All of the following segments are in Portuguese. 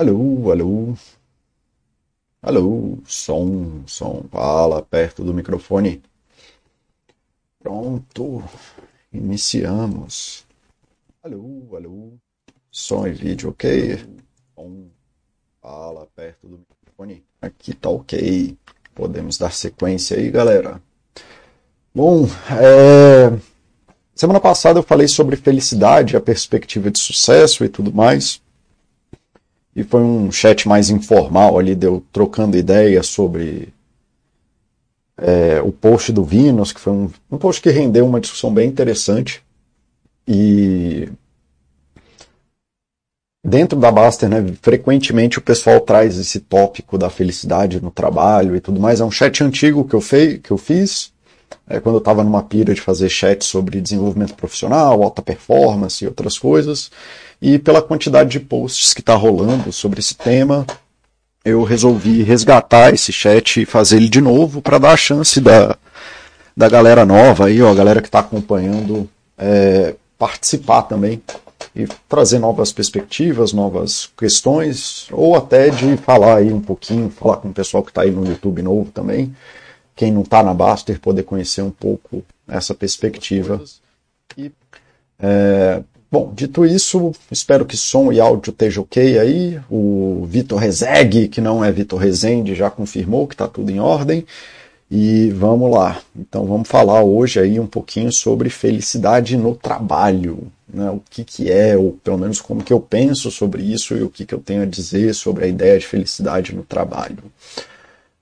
Alô, alô. Alô, som, som. Fala perto do microfone. Pronto. Iniciamos. Alô, alô. Som e vídeo, ok? Fala perto do microfone. Aqui tá ok. Podemos dar sequência aí, galera. Bom, é... semana passada eu falei sobre felicidade, a perspectiva de sucesso e tudo mais. E foi um chat mais informal ali, deu trocando ideias sobre é, o post do Vinos, que foi um, um post que rendeu uma discussão bem interessante. E dentro da Baster, né, frequentemente o pessoal traz esse tópico da felicidade no trabalho e tudo mais. É um chat antigo que eu, fei, que eu fiz, é, quando eu estava numa pira de fazer chat sobre desenvolvimento profissional, alta performance e outras coisas. E pela quantidade de posts que está rolando sobre esse tema, eu resolvi resgatar esse chat e fazer ele de novo para dar a chance da, da galera nova aí, ó, a galera que está acompanhando, é, participar também e trazer novas perspectivas, novas questões, ou até de falar aí um pouquinho, falar com o pessoal que está aí no YouTube novo também, quem não está na Baster poder conhecer um pouco essa perspectiva. E, é, Bom, dito isso, espero que som e áudio esteja ok aí. O Vitor Rezegue, que não é Vitor Rezende, já confirmou que está tudo em ordem. E vamos lá. Então vamos falar hoje aí um pouquinho sobre felicidade no trabalho. Né? O que, que é, ou pelo menos como que eu penso sobre isso e o que, que eu tenho a dizer sobre a ideia de felicidade no trabalho.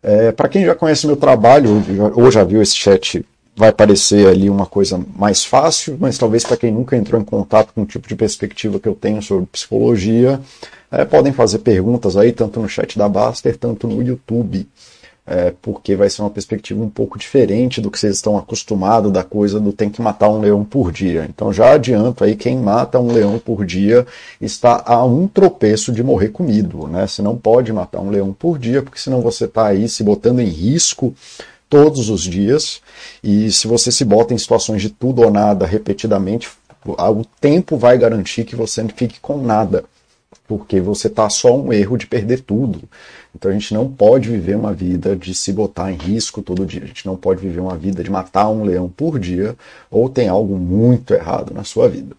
É, Para quem já conhece meu trabalho ou já viu esse chat vai parecer ali uma coisa mais fácil, mas talvez para quem nunca entrou em contato com o tipo de perspectiva que eu tenho sobre psicologia, é, podem fazer perguntas aí, tanto no chat da Baster, tanto no YouTube, é, porque vai ser uma perspectiva um pouco diferente do que vocês estão acostumados da coisa do tem que matar um leão por dia. Então já adianto aí, quem mata um leão por dia está a um tropeço de morrer comido, né? Você não pode matar um leão por dia, porque senão você está aí se botando em risco todos os dias, e se você se bota em situações de tudo ou nada repetidamente, o tempo vai garantir que você não fique com nada, porque você está só um erro de perder tudo. Então a gente não pode viver uma vida de se botar em risco todo dia, a gente não pode viver uma vida de matar um leão por dia, ou tem algo muito errado na sua vida.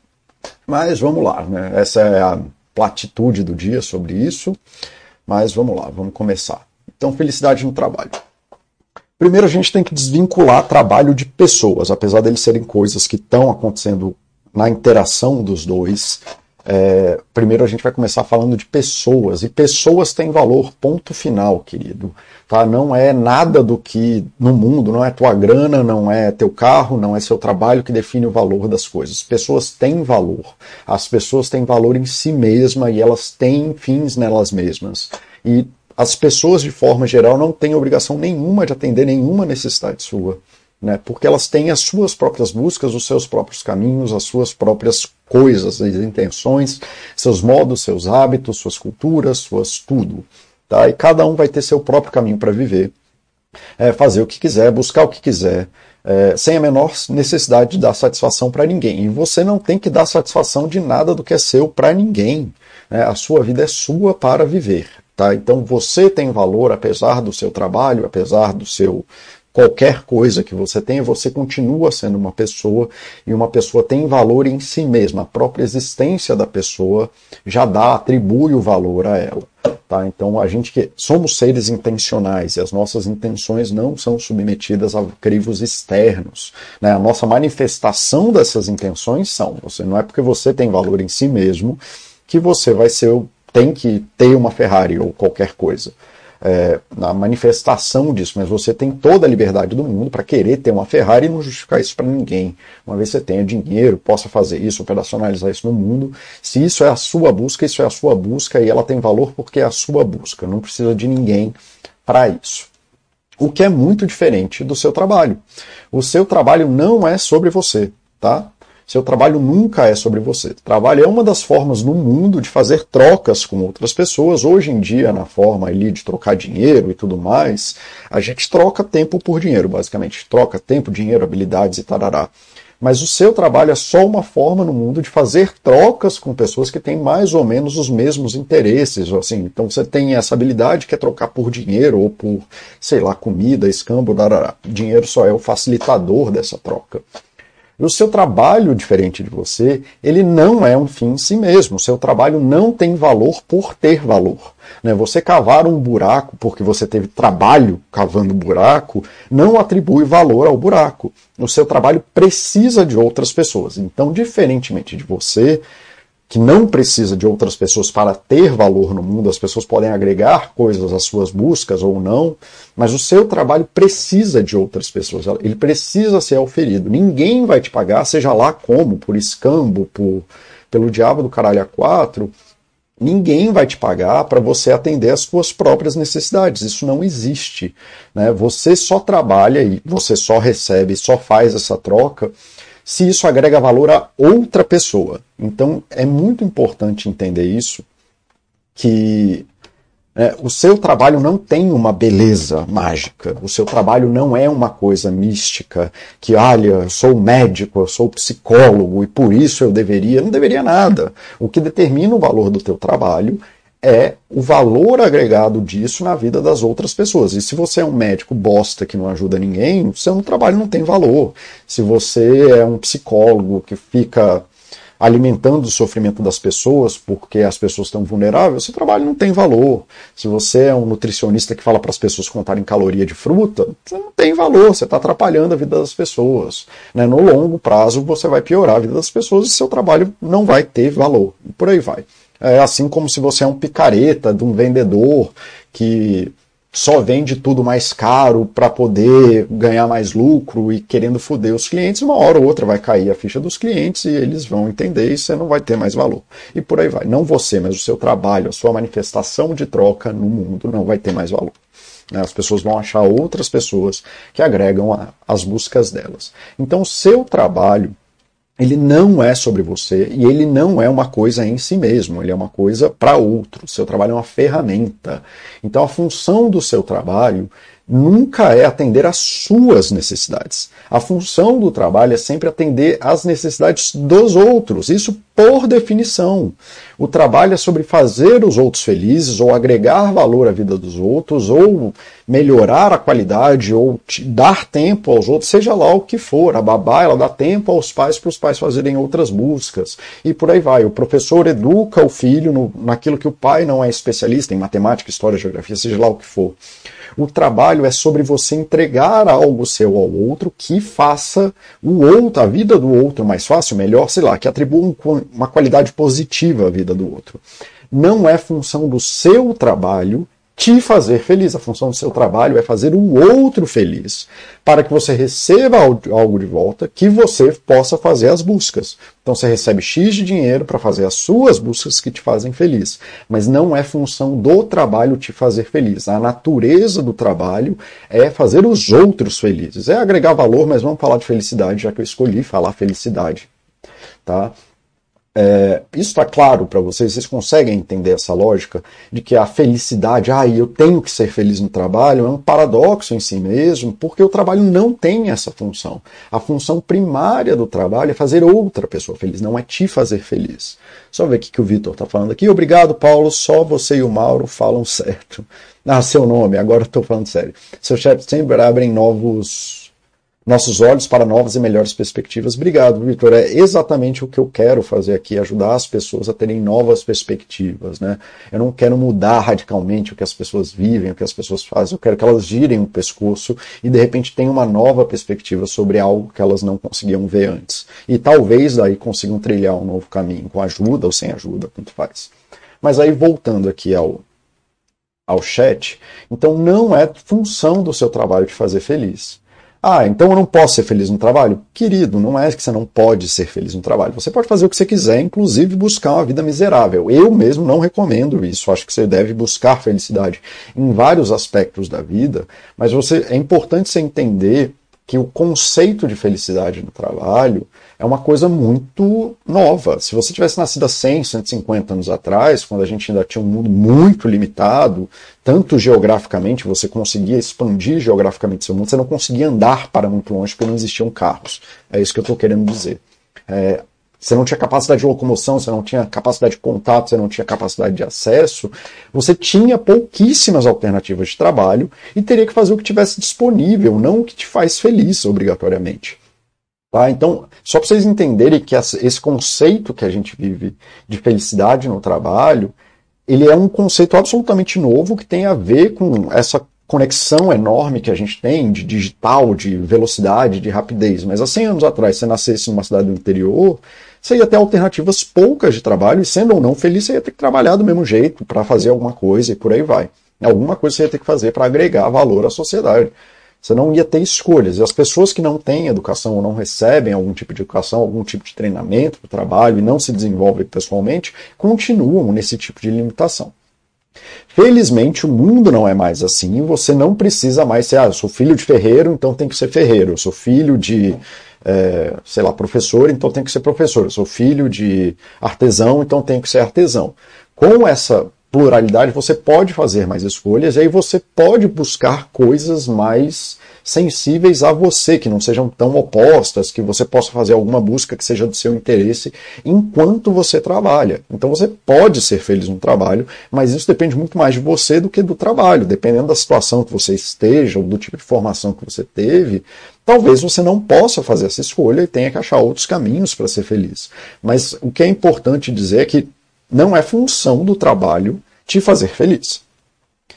Mas vamos lá, né? essa é a platitude do dia sobre isso, mas vamos lá, vamos começar. Então, felicidade no trabalho. Primeiro, a gente tem que desvincular trabalho de pessoas, apesar deles serem coisas que estão acontecendo na interação dos dois. É, primeiro, a gente vai começar falando de pessoas, e pessoas têm valor, ponto final, querido. Tá? Não é nada do que no mundo, não é tua grana, não é teu carro, não é seu trabalho que define o valor das coisas. Pessoas têm valor. As pessoas têm valor em si mesma e elas têm fins nelas mesmas. E as pessoas, de forma geral, não têm obrigação nenhuma de atender nenhuma necessidade sua, né? porque elas têm as suas próprias buscas, os seus próprios caminhos, as suas próprias coisas, as intenções, seus modos, seus hábitos, suas culturas, suas tudo. Tá? E cada um vai ter seu próprio caminho para viver, é, fazer o que quiser, buscar o que quiser, é, sem a menor necessidade de dar satisfação para ninguém. E você não tem que dar satisfação de nada do que é seu para ninguém. Né? A sua vida é sua para viver. Tá? Então você tem valor apesar do seu trabalho, apesar do seu qualquer coisa que você tenha, você continua sendo uma pessoa e uma pessoa tem valor em si mesma. A própria existência da pessoa já dá, atribui o valor a ela. Tá? Então a gente que somos seres intencionais e as nossas intenções não são submetidas a crivos externos. Né? A nossa manifestação dessas intenções são, você não é porque você tem valor em si mesmo que você vai ser o tem que ter uma Ferrari ou qualquer coisa. É, na manifestação disso, mas você tem toda a liberdade do mundo para querer ter uma Ferrari e não justificar isso para ninguém. Uma vez você tenha dinheiro, possa fazer isso, operacionalizar isso no mundo. Se isso é a sua busca, isso é a sua busca e ela tem valor porque é a sua busca. Não precisa de ninguém para isso. O que é muito diferente do seu trabalho. O seu trabalho não é sobre você, tá? Seu trabalho nunca é sobre você. Trabalho é uma das formas no mundo de fazer trocas com outras pessoas. Hoje em dia, na forma ali de trocar dinheiro e tudo mais, a gente troca tempo por dinheiro, basicamente. Troca tempo, dinheiro, habilidades e tarará. Mas o seu trabalho é só uma forma no mundo de fazer trocas com pessoas que têm mais ou menos os mesmos interesses. Assim. Então você tem essa habilidade que é trocar por dinheiro ou por, sei lá, comida, escambo, darará. Dinheiro só é o facilitador dessa troca. O seu trabalho, diferente de você, ele não é um fim em si mesmo. O seu trabalho não tem valor por ter valor. Né? Você cavar um buraco porque você teve trabalho cavando buraco, não atribui valor ao buraco. O seu trabalho precisa de outras pessoas. Então, diferentemente de você, que não precisa de outras pessoas para ter valor no mundo, as pessoas podem agregar coisas às suas buscas ou não, mas o seu trabalho precisa de outras pessoas, ele precisa ser oferido. Ninguém vai te pagar, seja lá como, por escambo, por, pelo diabo do caralho a quatro, ninguém vai te pagar para você atender às suas próprias necessidades. Isso não existe. Né? Você só trabalha e você só recebe, só faz essa troca se isso agrega valor a outra pessoa. Então é muito importante entender isso, que é, o seu trabalho não tem uma beleza mágica, o seu trabalho não é uma coisa mística, que, olha, eu sou médico, eu sou psicólogo e por isso eu deveria. Não deveria nada. O que determina o valor do teu trabalho é o valor agregado disso na vida das outras pessoas. E se você é um médico bosta que não ajuda ninguém, seu trabalho não tem valor. Se você é um psicólogo que fica alimentando o sofrimento das pessoas porque as pessoas estão vulneráveis, seu trabalho não tem valor. Se você é um nutricionista que fala para as pessoas contarem caloria de fruta, você não tem valor, você está atrapalhando a vida das pessoas. Né? No longo prazo, você vai piorar a vida das pessoas e seu trabalho não vai ter valor. E por aí vai. É assim como se você é um picareta de um vendedor que só vende tudo mais caro para poder ganhar mais lucro e querendo foder os clientes, uma hora ou outra vai cair a ficha dos clientes e eles vão entender e você não vai ter mais valor. E por aí vai. Não você, mas o seu trabalho, a sua manifestação de troca no mundo não vai ter mais valor. Né? As pessoas vão achar outras pessoas que agregam as buscas delas. Então, o seu trabalho ele não é sobre você e ele não é uma coisa em si mesmo, ele é uma coisa para outro. Seu trabalho é uma ferramenta. Então a função do seu trabalho nunca é atender às suas necessidades. A função do trabalho é sempre atender às necessidades dos outros, isso por definição. O trabalho é sobre fazer os outros felizes, ou agregar valor à vida dos outros, ou melhorar a qualidade, ou dar tempo aos outros, seja lá o que for. A babá, ela dá tempo aos pais para os pais fazerem outras buscas. E por aí vai. O professor educa o filho no, naquilo que o pai não é especialista, em matemática, história, geografia, seja lá o que for. O trabalho é sobre você entregar algo seu ao outro que faça o outro, a vida do outro mais fácil, melhor, sei lá, que atribua uma qualidade positiva à vida do outro. Não é função do seu trabalho te fazer feliz. A função do seu trabalho é fazer o outro feliz, para que você receba algo de volta que você possa fazer as buscas. Então você recebe X de dinheiro para fazer as suas buscas que te fazem feliz, mas não é função do trabalho te fazer feliz. A natureza do trabalho é fazer os outros felizes. É agregar valor, mas vamos falar de felicidade, já que eu escolhi falar felicidade. Tá? É, isso está claro para vocês? Vocês conseguem entender essa lógica de que a felicidade, ah, eu tenho que ser feliz no trabalho, é um paradoxo em si mesmo, porque o trabalho não tem essa função. A função primária do trabalho é fazer outra pessoa feliz, não é te fazer feliz. Só ver o que, o Vitor está falando aqui. Obrigado, Paulo, só você e o Mauro falam certo. Ah, seu nome, agora estou falando sério. Seu chat sempre abrem novos nossos olhos para novas e melhores perspectivas. Obrigado, Vitor. É exatamente o que eu quero fazer aqui, ajudar as pessoas a terem novas perspectivas. Né? Eu não quero mudar radicalmente o que as pessoas vivem, o que as pessoas fazem. Eu quero que elas girem o pescoço e de repente tenham uma nova perspectiva sobre algo que elas não conseguiam ver antes. E talvez daí consigam trilhar um novo caminho, com ajuda ou sem ajuda, tanto faz. Mas aí voltando aqui ao, ao chat, então não é função do seu trabalho te fazer feliz. Ah, então eu não posso ser feliz no trabalho? Querido, não é que você não pode ser feliz no trabalho. Você pode fazer o que você quiser, inclusive buscar uma vida miserável. Eu mesmo não recomendo isso. Acho que você deve buscar felicidade em vários aspectos da vida, mas você é importante você entender que o conceito de felicidade no trabalho é uma coisa muito nova. Se você tivesse nascido há 100, 150 anos atrás, quando a gente ainda tinha um mundo muito limitado, tanto geograficamente, você conseguia expandir geograficamente seu mundo, você não conseguia andar para muito longe porque não existiam carros. É isso que eu estou querendo dizer. É, você não tinha capacidade de locomoção, você não tinha capacidade de contato, você não tinha capacidade de acesso, você tinha pouquíssimas alternativas de trabalho e teria que fazer o que tivesse disponível, não o que te faz feliz, obrigatoriamente. Tá? Então, só para vocês entenderem que esse conceito que a gente vive de felicidade no trabalho, ele é um conceito absolutamente novo que tem a ver com essa conexão enorme que a gente tem de digital, de velocidade, de rapidez. Mas há 100 anos atrás, se você nascesse numa cidade do interior, você ia ter alternativas poucas de trabalho e, sendo ou não feliz, você ia ter que trabalhar do mesmo jeito para fazer alguma coisa e por aí vai. Alguma coisa você ia ter que fazer para agregar valor à sociedade. Você não ia ter escolhas. E as pessoas que não têm educação ou não recebem algum tipo de educação, algum tipo de treinamento para o trabalho e não se desenvolvem pessoalmente, continuam nesse tipo de limitação. Felizmente o mundo não é mais assim, você não precisa mais ser, ah, eu sou filho de ferreiro, então tem que ser ferreiro, eu sou filho de, é, sei lá, professor, então tem que ser professor, eu sou filho de artesão, então tem que ser artesão. Com essa pluralidade, você pode fazer mais escolhas e aí você pode buscar coisas mais sensíveis a você, que não sejam tão opostas, que você possa fazer alguma busca que seja do seu interesse enquanto você trabalha. Então você pode ser feliz no trabalho, mas isso depende muito mais de você do que do trabalho. Dependendo da situação que você esteja, ou do tipo de formação que você teve, talvez você não possa fazer essa escolha e tenha que achar outros caminhos para ser feliz. Mas o que é importante dizer é que não é função do trabalho te fazer feliz.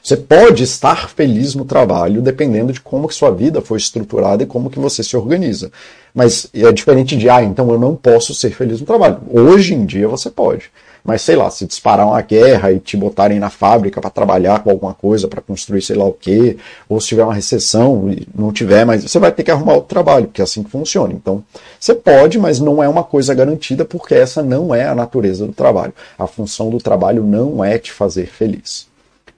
Você pode estar feliz no trabalho dependendo de como que sua vida foi estruturada e como que você se organiza. Mas é diferente de, ah, então eu não posso ser feliz no trabalho. Hoje em dia você pode. Mas sei lá, se disparar uma guerra e te botarem na fábrica para trabalhar com alguma coisa, para construir sei lá o quê, ou se tiver uma recessão e não tiver, mas você vai ter que arrumar outro trabalho, porque é assim que funciona. Então, você pode, mas não é uma coisa garantida, porque essa não é a natureza do trabalho. A função do trabalho não é te fazer feliz.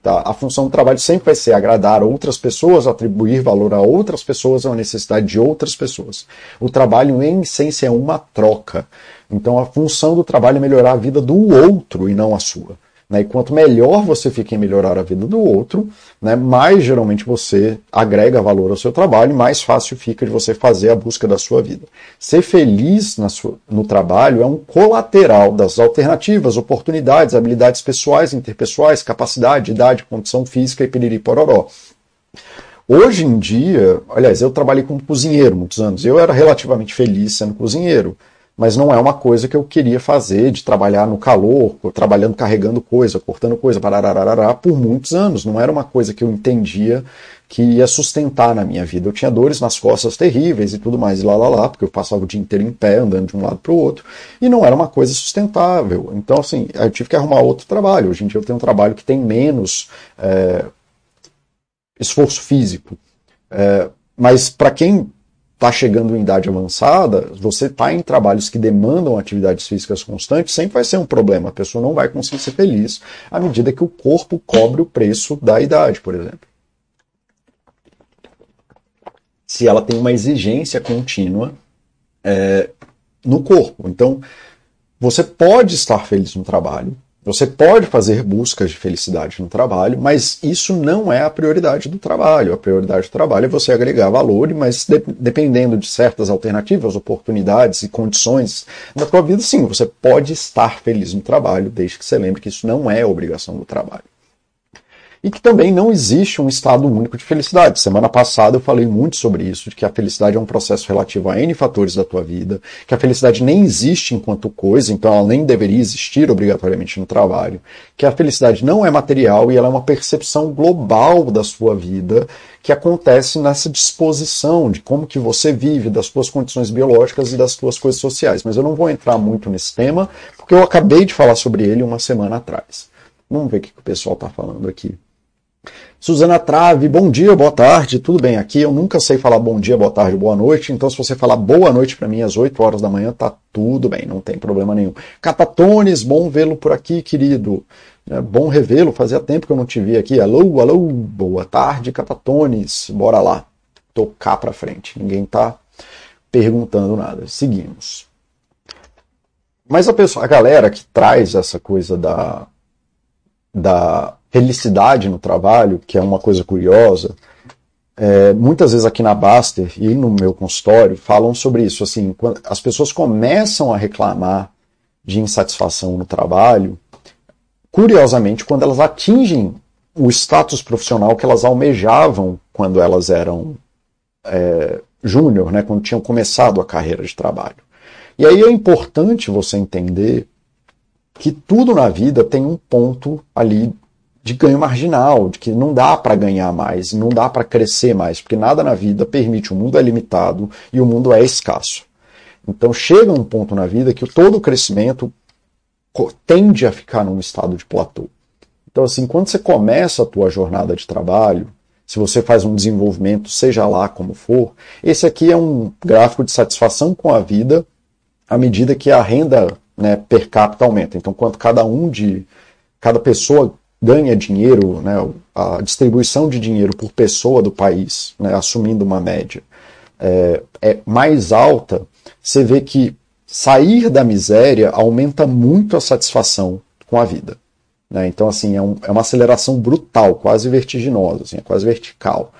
Tá? A função do trabalho sempre vai ser agradar outras pessoas, atribuir valor a outras pessoas, a necessidade de outras pessoas. O trabalho, em essência, é uma troca. Então, a função do trabalho é melhorar a vida do outro e não a sua. Né? E quanto melhor você fica em melhorar a vida do outro, né, mais geralmente você agrega valor ao seu trabalho, mais fácil fica de você fazer a busca da sua vida. Ser feliz sua, no trabalho é um colateral das alternativas, oportunidades, habilidades pessoais, interpessoais, capacidade, idade, condição física e piriri pororó. Hoje em dia, aliás, eu trabalhei como cozinheiro muitos anos. Eu era relativamente feliz sendo cozinheiro mas não é uma coisa que eu queria fazer, de trabalhar no calor, trabalhando, carregando coisa, cortando coisa, parararará, por muitos anos. Não era uma coisa que eu entendia que ia sustentar na minha vida. Eu tinha dores nas costas terríveis e tudo mais, e lá, lá, lá, porque eu passava o dia inteiro em pé, andando de um lado para o outro, e não era uma coisa sustentável. Então, assim, eu tive que arrumar outro trabalho. Hoje em dia eu tenho um trabalho que tem menos é, esforço físico. É, mas para quem está chegando em idade avançada, você está em trabalhos que demandam atividades físicas constantes, sempre vai ser um problema. A pessoa não vai conseguir ser feliz à medida que o corpo cobre o preço da idade, por exemplo. Se ela tem uma exigência contínua é, no corpo. Então, você pode estar feliz no trabalho, você pode fazer buscas de felicidade no trabalho, mas isso não é a prioridade do trabalho. A prioridade do trabalho é você agregar valor, mas de, dependendo de certas alternativas, oportunidades e condições da tua vida, sim, você pode estar feliz no trabalho, desde que você lembre que isso não é obrigação do trabalho e que também não existe um estado único de felicidade. Semana passada eu falei muito sobre isso, de que a felicidade é um processo relativo a N fatores da tua vida, que a felicidade nem existe enquanto coisa, então ela nem deveria existir obrigatoriamente no trabalho, que a felicidade não é material e ela é uma percepção global da sua vida que acontece nessa disposição de como que você vive, das suas condições biológicas e das suas coisas sociais. Mas eu não vou entrar muito nesse tema, porque eu acabei de falar sobre ele uma semana atrás. Vamos ver o que o pessoal está falando aqui. Suzana Trave, bom dia, boa tarde, tudo bem aqui? Eu nunca sei falar bom dia, boa tarde, boa noite, então se você falar boa noite para mim às 8 horas da manhã, tá tudo bem, não tem problema nenhum. Catatones, bom vê-lo por aqui, querido. É bom revê-lo, fazia tempo que eu não te vi aqui. Alô, alô, boa tarde, Catatones, bora lá. tocar para frente. Ninguém está perguntando nada. Seguimos. Mas a pessoa, a galera que traz essa coisa da, da felicidade no trabalho, que é uma coisa curiosa, é, muitas vezes aqui na Baster e no meu consultório falam sobre isso. Assim, quando as pessoas começam a reclamar de insatisfação no trabalho, curiosamente, quando elas atingem o status profissional que elas almejavam quando elas eram é, júnior, né, quando tinham começado a carreira de trabalho. E aí é importante você entender que tudo na vida tem um ponto ali de ganho marginal, de que não dá para ganhar mais, não dá para crescer mais, porque nada na vida permite, o mundo é limitado e o mundo é escasso. Então chega um ponto na vida que todo o crescimento tende a ficar num estado de platô. Então assim, quando você começa a tua jornada de trabalho, se você faz um desenvolvimento, seja lá como for, esse aqui é um gráfico de satisfação com a vida à medida que a renda né, per capita aumenta. Então, quanto cada um de cada pessoa ganha dinheiro, né, a distribuição de dinheiro por pessoa do país, né, assumindo uma média, é, é mais alta, você vê que sair da miséria aumenta muito a satisfação com a vida. Né? Então, assim, é, um, é, uma aceleração brutal, quase vertiginosa, assim, é quase vertical.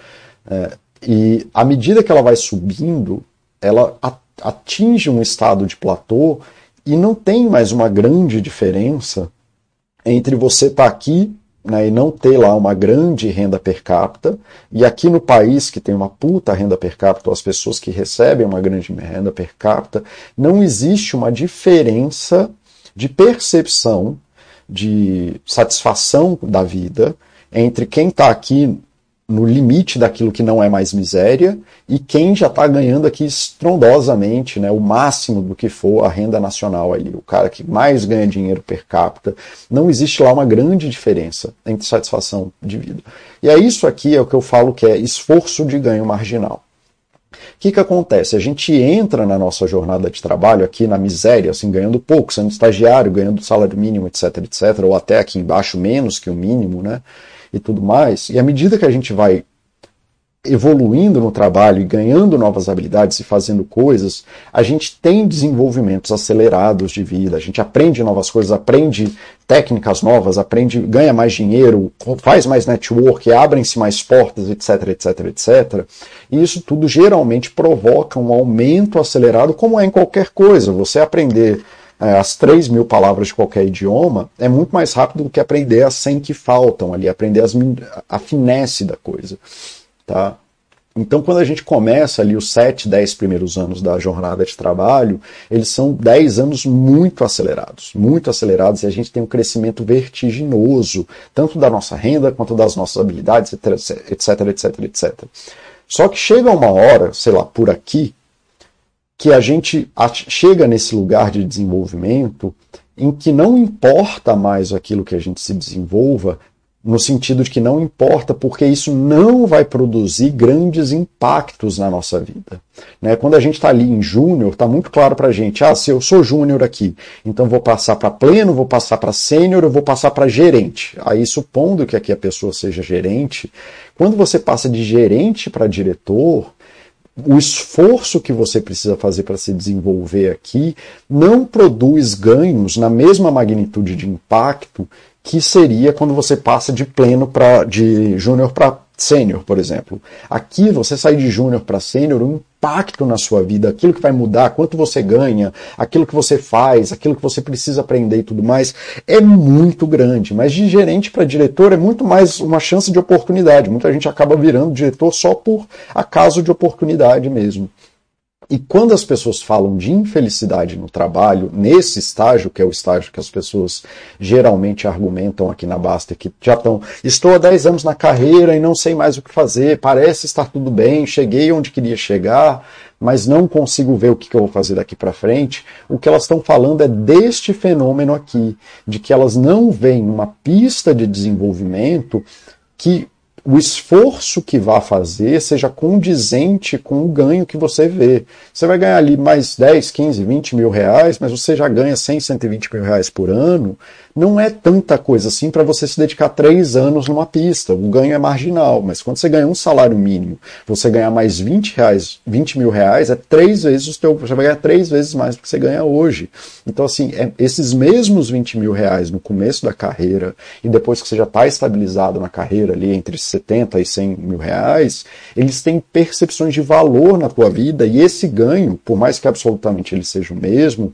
É, e à medida que ela vai subindo, ela atinge um estado de platô e não tem mais uma grande diferença entre você estar tá aqui né, e não ter lá uma grande renda per capita, e aqui no país que tem uma puta renda per capita, as pessoas que recebem uma grande renda per capita, não existe uma diferença de percepção de satisfação da vida entre quem está aqui no limite daquilo que não é mais miséria e quem já está ganhando aqui estrondosamente né, o máximo do que for a renda nacional ali, o cara que mais ganha dinheiro per capita. Não existe lá uma grande diferença entre satisfação de vida. E é isso aqui é o que eu falo que é esforço de ganho marginal. O que, que acontece? A gente entra na nossa jornada de trabalho aqui na miséria, assim, ganhando pouco, sendo estagiário, ganhando salário mínimo, etc, etc, ou até aqui embaixo menos que o mínimo, né? E tudo mais. E à medida que a gente vai evoluindo no trabalho e ganhando novas habilidades e fazendo coisas, a gente tem desenvolvimentos acelerados de vida, a gente aprende novas coisas, aprende técnicas novas, aprende, ganha mais dinheiro, faz mais network, abrem-se mais portas, etc, etc, etc. E isso tudo geralmente provoca um aumento acelerado, como é em qualquer coisa. Você aprender as 3 mil palavras de qualquer idioma é muito mais rápido do que aprender as 100 que faltam ali, aprender as, a finesse da coisa. Tá? Então, quando a gente começa ali os 7, 10 primeiros anos da jornada de trabalho, eles são 10 anos muito acelerados, muito acelerados, e a gente tem um crescimento vertiginoso, tanto da nossa renda quanto das nossas habilidades, etc, etc, etc, etc. Só que chega uma hora, sei lá, por aqui, que a gente chega nesse lugar de desenvolvimento em que não importa mais aquilo que a gente se desenvolva, no sentido de que não importa porque isso não vai produzir grandes impactos na nossa vida. Né? Quando a gente está ali em júnior, está muito claro para a gente, ah, se eu sou júnior aqui, então vou passar para pleno, vou passar para sênior, eu vou passar para gerente. Aí, supondo que aqui a pessoa seja gerente, quando você passa de gerente para diretor, o esforço que você precisa fazer para se desenvolver aqui não produz ganhos na mesma magnitude de impacto que seria quando você passa de pleno para de júnior para sênior, por exemplo. Aqui você sai de júnior para sênior, o impacto na sua vida, aquilo que vai mudar, quanto você ganha, aquilo que você faz, aquilo que você precisa aprender e tudo mais, é muito grande. Mas de gerente para diretor é muito mais uma chance de oportunidade. Muita gente acaba virando diretor só por acaso de oportunidade mesmo. E quando as pessoas falam de infelicidade no trabalho, nesse estágio, que é o estágio que as pessoas geralmente argumentam aqui na Basta, que já estão, estou há 10 anos na carreira e não sei mais o que fazer, parece estar tudo bem, cheguei onde queria chegar, mas não consigo ver o que eu vou fazer daqui para frente. O que elas estão falando é deste fenômeno aqui, de que elas não veem uma pista de desenvolvimento que o esforço que vá fazer seja condizente com o ganho que você vê. Você vai ganhar ali mais 10, 15, 20 mil reais, mas você já ganha 100, 120 mil reais por ano. Não é tanta coisa assim para você se dedicar três anos numa pista. O ganho é marginal, mas quando você ganha um salário mínimo, você ganhar mais 20, reais, 20 mil reais, é três vezes o teu. Você vai ganhar três vezes mais do que você ganha hoje. Então, assim, é, esses mesmos 20 mil reais no começo da carreira e depois que você já está estabilizado na carreira ali entre 70 e 100 mil reais, eles têm percepções de valor na tua vida e esse ganho, por mais que absolutamente ele seja o mesmo,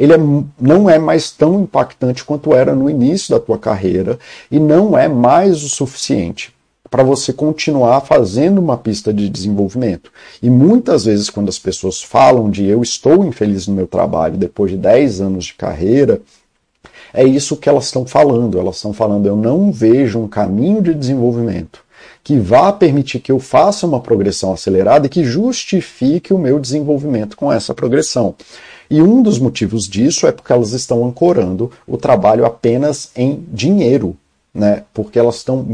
ele é, não é mais tão impactante quanto era no início da tua carreira e não é mais o suficiente para você continuar fazendo uma pista de desenvolvimento. E muitas vezes, quando as pessoas falam de eu estou infeliz no meu trabalho depois de 10 anos de carreira, é isso que elas estão falando. Elas estão falando, eu não vejo um caminho de desenvolvimento que vá permitir que eu faça uma progressão acelerada e que justifique o meu desenvolvimento com essa progressão. E um dos motivos disso é porque elas estão ancorando o trabalho apenas em dinheiro, né? Porque elas estão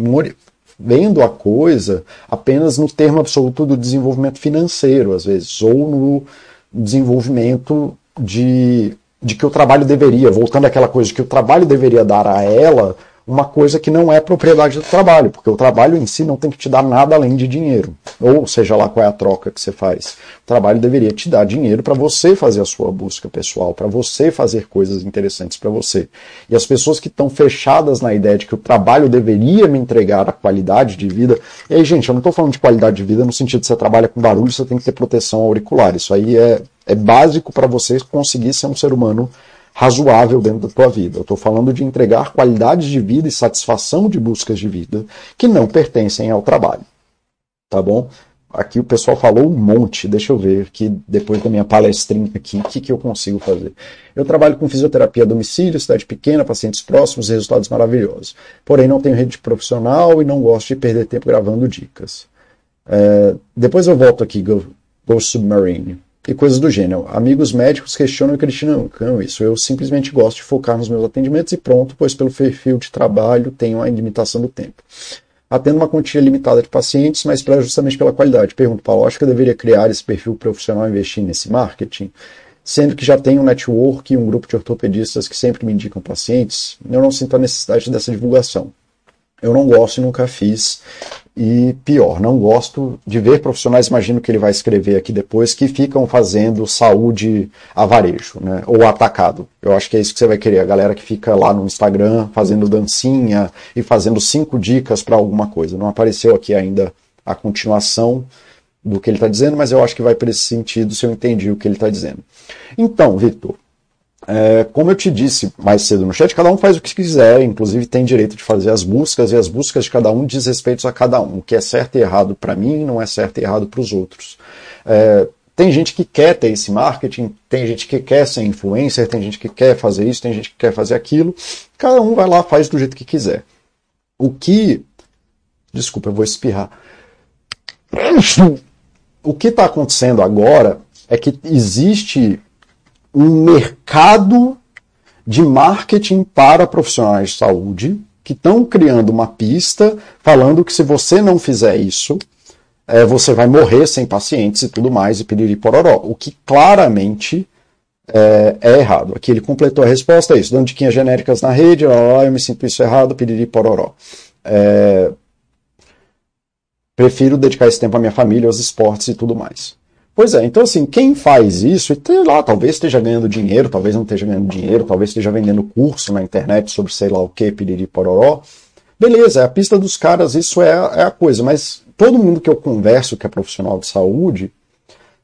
vendo a coisa apenas no termo absoluto do desenvolvimento financeiro, às vezes, ou no desenvolvimento de, de que o trabalho deveria, voltando àquela coisa de que o trabalho deveria dar a ela uma coisa que não é propriedade do trabalho, porque o trabalho em si não tem que te dar nada além de dinheiro. Ou seja lá qual é a troca que você faz. O trabalho deveria te dar dinheiro para você fazer a sua busca pessoal, para você fazer coisas interessantes para você. E as pessoas que estão fechadas na ideia de que o trabalho deveria me entregar a qualidade de vida. E aí, gente, eu não estou falando de qualidade de vida no sentido de você trabalha com barulho, você tem que ter proteção auricular. Isso aí é, é básico para você conseguir ser um ser humano razoável dentro da tua vida. Eu estou falando de entregar qualidades de vida e satisfação de buscas de vida que não pertencem ao trabalho. Tá bom? Aqui o pessoal falou um monte. Deixa eu ver aqui, depois da minha palestrinha aqui, o que, que eu consigo fazer. Eu trabalho com fisioterapia a domicílio, cidade pequena, pacientes próximos, resultados maravilhosos. Porém, não tenho rede profissional e não gosto de perder tempo gravando dicas. É, depois eu volto aqui, Go, Go Submarine e coisas do gênero. Amigos médicos questionam e criticam isso. Eu simplesmente gosto de focar nos meus atendimentos e pronto, pois pelo perfil de trabalho tenho a limitação do tempo. Atendo uma quantia limitada de pacientes, mas justamente pela qualidade. Pergunto, Paulo, acho que eu deveria criar esse perfil profissional e investir nesse marketing? Sendo que já tenho um network e um grupo de ortopedistas que sempre me indicam pacientes, eu não sinto a necessidade dessa divulgação. Eu não gosto e nunca fiz. E pior, não gosto de ver profissionais, imagino que ele vai escrever aqui depois, que ficam fazendo saúde a varejo, né? Ou atacado. Eu acho que é isso que você vai querer. A galera que fica lá no Instagram fazendo dancinha e fazendo cinco dicas para alguma coisa. Não apareceu aqui ainda a continuação do que ele está dizendo, mas eu acho que vai para esse sentido se eu entendi o que ele está dizendo. Então, Victor, é, como eu te disse mais cedo no chat, cada um faz o que quiser, inclusive tem direito de fazer as buscas, e as buscas de cada um diz respeito a cada um. O que é certo e errado para mim não é certo e errado para os outros. É, tem gente que quer ter esse marketing, tem gente que quer ser influencer, tem gente que quer fazer isso, tem gente que quer fazer aquilo. Cada um vai lá faz do jeito que quiser. O que. Desculpa, eu vou espirrar. O que está acontecendo agora é que existe um mercado de marketing para profissionais de saúde que estão criando uma pista falando que se você não fizer isso, é, você vai morrer sem pacientes e tudo mais, e piriri pororó. O que claramente é, é, errado. Aqui ele completou a resposta, é isso, dando diquinhas genéricas na rede, lá, eu me sinto isso errado, piriri pororó. É, prefiro dedicar esse tempo à minha família, aos esportes e tudo mais. Pois é, então assim, quem faz isso, e lá, talvez esteja ganhando dinheiro, talvez não esteja ganhando dinheiro, talvez esteja vendendo curso na internet sobre sei lá o que, piriri pororó. Beleza, é a pista dos caras, isso é, é a coisa, mas todo mundo que eu converso que é profissional de saúde,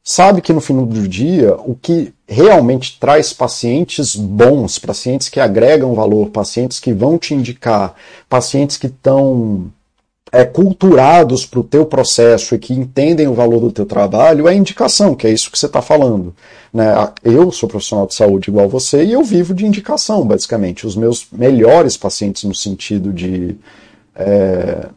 sabe que no final do dia o que realmente traz pacientes bons, pacientes que agregam valor, pacientes que vão te indicar, pacientes que estão é, culturados para o teu processo e que entendem o valor do teu trabalho é indicação, que é isso que você está falando. Né? Eu sou profissional de saúde igual você e eu vivo de indicação, basicamente. Os meus melhores pacientes no sentido de, é,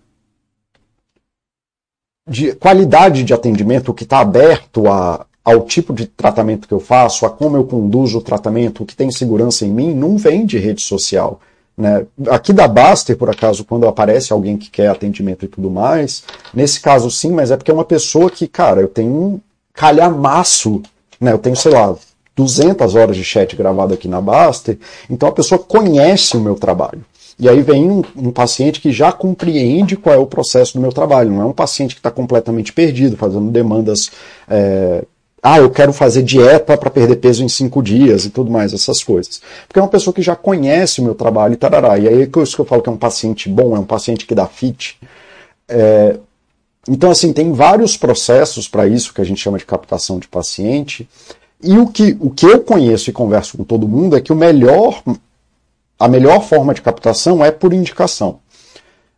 de qualidade de atendimento, que está aberto a, ao tipo de tratamento que eu faço, a como eu conduzo o tratamento, o que tem segurança em mim, não vem de rede social Né? Aqui da Baster, por acaso, quando aparece alguém que quer atendimento e tudo mais, nesse caso sim, mas é porque é uma pessoa que, cara, eu tenho um calhamaço, né? Eu tenho, sei lá, 200 horas de chat gravado aqui na Baster, então a pessoa conhece o meu trabalho. E aí vem um, um, paciente que já compreende qual é o processo do meu trabalho, não é um paciente que está completamente perdido, fazendo demandas é, ah, eu quero fazer dieta para perder peso em cinco dias e tudo mais, essas coisas. Porque é uma pessoa que já conhece o meu trabalho e tarará. E aí é isso que eu falo que é um paciente bom, é um paciente que dá fit. É... Então, assim, tem vários processos para isso que a gente chama de captação de paciente. E o que, o que eu conheço e converso com todo mundo é que o melhor, a melhor forma de captação é por indicação.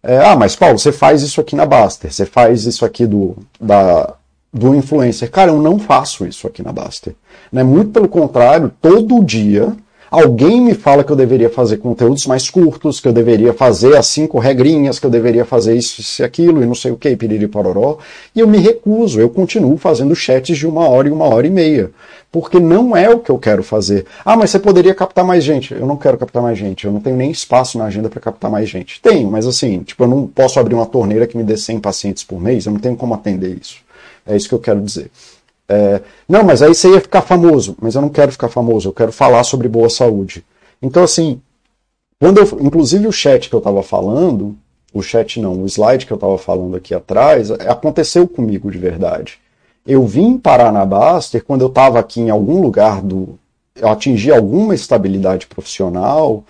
É, ah, mas Paulo, você faz isso aqui na Baster, você faz isso aqui do, da, do influencer. Cara, eu não faço isso aqui na Baster. Né? Muito pelo contrário, todo dia alguém me fala que eu deveria fazer conteúdos mais curtos, que eu deveria fazer as cinco regrinhas, que eu deveria fazer isso e aquilo, e não sei o que, piriri pororó, e eu me recuso, eu continuo fazendo chats de uma hora e uma hora e meia, porque não é o que eu quero fazer. Ah, mas você poderia captar mais gente. Eu não quero captar mais gente, eu não tenho nem espaço na agenda para captar mais gente. Tenho, mas assim, tipo, eu não posso abrir uma torneira que me dê 100 pacientes por mês, eu não tenho como atender isso. É isso que eu quero dizer. É, não, mas aí você ia ficar famoso. Mas eu não quero ficar famoso, eu quero falar sobre boa saúde. Então, assim, quando eu, inclusive o chat que eu estava falando, o chat não, o slide que eu estava falando aqui atrás, aconteceu comigo de verdade. Eu vim parar na Baster quando eu estava aqui em algum lugar do. Eu atingi alguma estabilidade profissional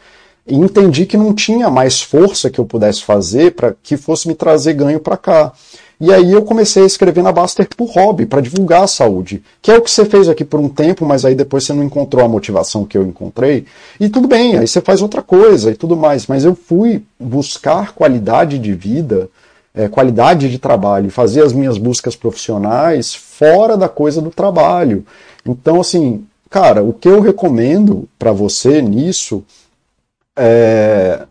e entendi que não tinha mais força que eu pudesse fazer para que fosse me trazer ganho para cá. E aí eu comecei a escrever na Baster por hobby, para divulgar a saúde, que é o que você fez aqui por um tempo, mas aí depois você não encontrou a motivação que eu encontrei. E tudo bem, aí você faz outra coisa e tudo mais. Mas eu fui buscar qualidade de vida, é, qualidade de trabalho, fazer as minhas buscas profissionais fora da coisa do trabalho. Então, assim, cara, o que eu recomendo para você nisso é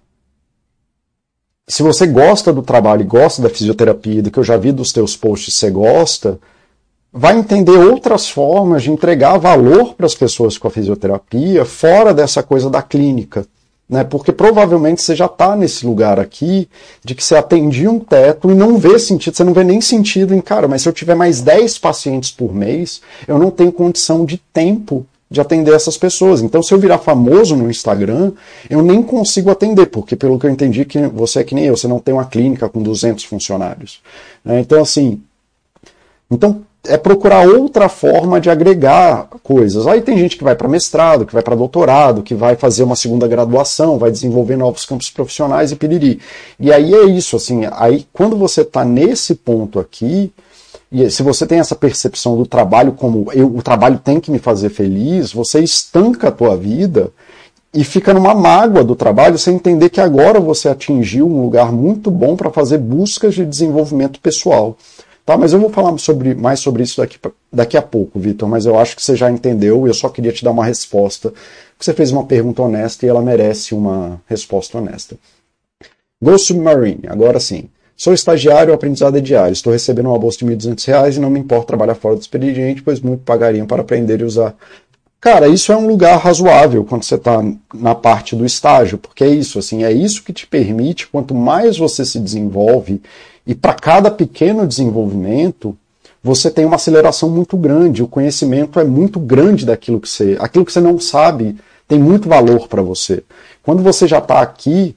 se você gosta do trabalho e gosta da fisioterapia, do que eu já vi dos teus posts, você gosta, vai entender outras formas de entregar valor para as pessoas com a fisioterapia fora dessa coisa da clínica. Né? Porque provavelmente você já está nesse lugar aqui de que você atendia um teto e não vê sentido, você não vê nem sentido em, cara, mas se eu tiver mais 10 pacientes por mês, eu não tenho condição de tempo de atender essas pessoas. Então, se eu virar famoso no Instagram, eu nem consigo atender, porque pelo que eu entendi, que você é que nem eu, você não tem uma clínica com 200 funcionários. Né? Então, assim, então é procurar outra forma de agregar coisas. Aí tem gente que vai para mestrado, que vai para doutorado, que vai fazer uma segunda graduação, vai desenvolver novos campos profissionais e piriri. E aí é isso, assim, aí quando você está nesse ponto aqui, e se você tem essa percepção do trabalho como eu, o trabalho tem que me fazer feliz, você estanca a tua vida e fica numa mágoa do trabalho sem entender que agora você atingiu um lugar muito bom para fazer buscas de desenvolvimento pessoal. Tá, mas eu vou falar sobre, mais sobre isso daqui, daqui a pouco, Vitor, mas eu acho que você já entendeu e eu só queria te dar uma resposta. Você fez uma pergunta honesta e ela merece uma resposta honesta. Ghost Submarine, agora sim. Sou estagiário, o aprendizado é diário. Estou recebendo uma bolsa de R$ 1.200 e não me importa trabalhar fora do expediente, pois muito pagariam para aprender e usar. Cara, isso é um lugar razoável quando você está na parte do estágio, porque é isso, assim, é isso que te permite, quanto mais você se desenvolve, e para cada pequeno desenvolvimento, você tem uma aceleração muito grande, o conhecimento é muito grande daquilo que você. Aquilo que você não sabe tem muito valor para você. Quando você já está aqui,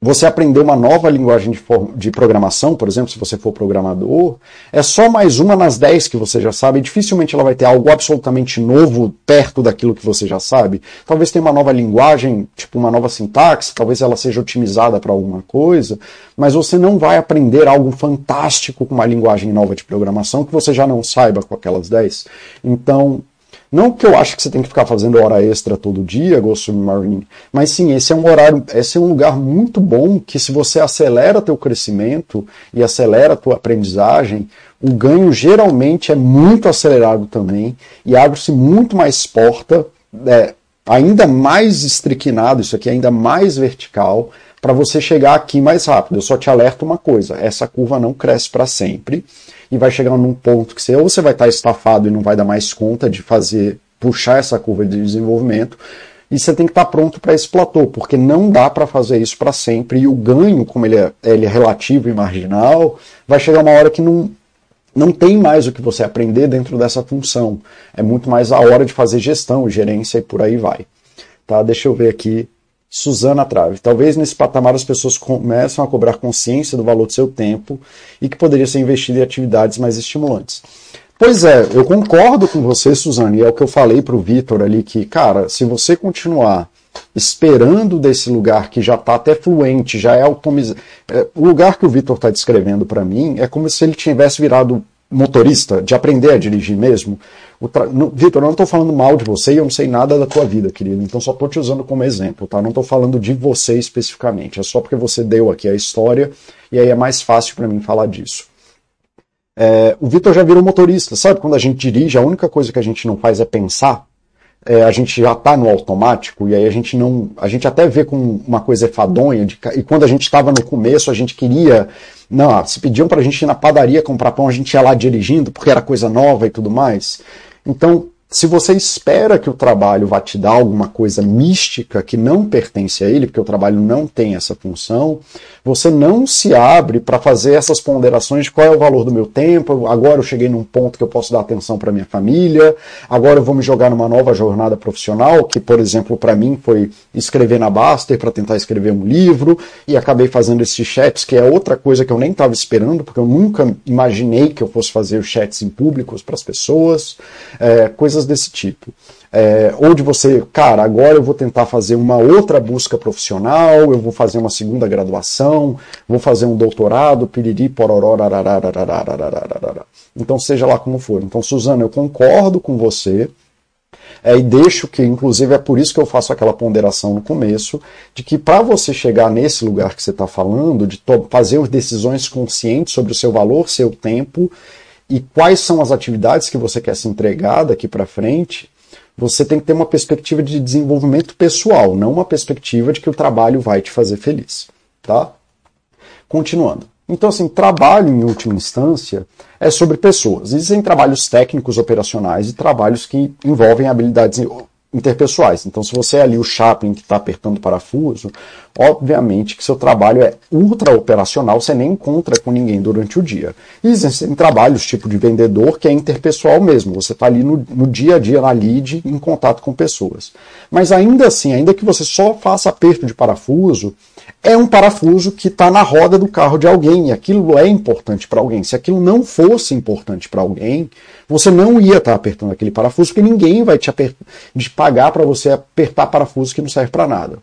você aprender uma nova linguagem de, de, programação, por exemplo, se você for programador, é só mais uma nas 10 que você já sabe, dificilmente ela vai ter algo absolutamente novo perto daquilo que você já sabe. Talvez tenha uma nova linguagem, tipo uma nova sintaxe, talvez ela seja otimizada para alguma coisa, mas você não vai aprender algo fantástico com uma linguagem nova de programação que você já não saiba com aquelas 10. Então, não que eu acho que você tem que ficar fazendo hora extra todo dia, Ghost Submarine, mas sim, esse é um horário, esse é um lugar muito bom que se você acelera teu crescimento e acelera tua aprendizagem, o ganho geralmente é muito acelerado também e abre-se muito mais porta, é, ainda mais estriquinado, isso aqui é ainda mais vertical, para você chegar aqui mais rápido. Eu só te alerto uma coisa: essa curva não cresce para sempre e vai chegar num ponto que você ou você vai estar estafado e não vai dar mais conta de fazer puxar essa curva de desenvolvimento, E você tem que estar pronto para esse platô, porque não dá para fazer isso para sempre. E o ganho, como ele é, ele é relativo e marginal, vai chegar uma hora que não, não tem mais o que você aprender dentro dessa função. É muito mais a hora de fazer gestão, gerência e por aí vai. Tá? Deixa eu ver aqui. Suzana Trave. Talvez nesse patamar as pessoas começam a cobrar consciência do valor do seu tempo e que poderia ser investido em atividades mais estimulantes. Pois é, eu concordo com você, Suzane, e é o que eu falei para o Vitor ali, que, cara, se você continuar esperando desse lugar que já está até fluente, já é automatizado. É, o lugar que o Vitor está descrevendo para mim é como se ele tivesse virado motorista, de aprender a dirigir mesmo. Tra... Vitor, eu não estou falando mal de você e eu não sei nada da tua vida, querido, então só estou te usando como exemplo, tá? Não estou falando de você especificamente, é só porque você deu aqui a história e aí é mais fácil para mim falar disso. É, o Vitor já virou motorista, sabe? Quando a gente dirige, a única coisa que a gente não faz é pensar. É, a gente já está no automático e aí a gente não, a gente até vê com uma coisa enfadonha de, e quando a gente estava no começo a gente queria, não, se pediam para a gente ir na padaria comprar pão a gente ia lá dirigindo porque era coisa nova e tudo mais. Então se você espera que o trabalho vá te dar alguma coisa mística que não pertence a ele, porque o trabalho não tem essa função, você não se abre para fazer essas ponderações de qual é o valor do meu tempo, agora eu cheguei num ponto que eu posso dar atenção para minha família, agora eu vou me jogar numa nova jornada profissional, que, por exemplo, para mim foi escrever na Baster para tentar escrever um livro, e acabei fazendo esses chats, que é outra coisa que eu nem estava esperando, porque eu nunca imaginei que eu fosse fazer os chats em públicos para as pessoas, é, coisas coisas desse tipo. É, de você, cara, agora eu vou tentar fazer uma outra busca profissional, eu vou fazer uma segunda graduação, vou fazer um doutorado, piriri, pororó, Então, seja lá como for. Então, Suzana, eu concordo com você. É, e deixo que, inclusive, é por isso que eu faço aquela ponderação no começo, de que para você chegar nesse lugar que você está falando, de fazer decisões conscientes sobre o seu valor, seu tempo e quais são as atividades que você quer se entregar daqui para frente, você tem que ter uma perspectiva de desenvolvimento pessoal, não uma perspectiva de que o trabalho vai te fazer feliz, tá? Continuando. Então, assim, trabalho em última instância é sobre pessoas. Existem trabalhos técnicos operacionais e trabalhos que envolvem habilidades interpessoais. Então, se você é ali o Chaplin que está apertando parafuso, obviamente que seu trabalho é ultra operacional, você nem encontra com ninguém durante o dia. E existem trabalhos tipo de vendedor que é interpessoal mesmo, você está ali no, no, dia a dia, na lead, em contato com pessoas. Mas ainda assim, ainda que você só faça aperto de parafuso, é um parafuso que está na roda do carro de alguém, e aquilo é importante para alguém. Se aquilo não fosse importante para alguém, você não ia estar tá apertando aquele parafuso, porque ninguém vai te, te pagar para você apertar parafuso que não serve para nada.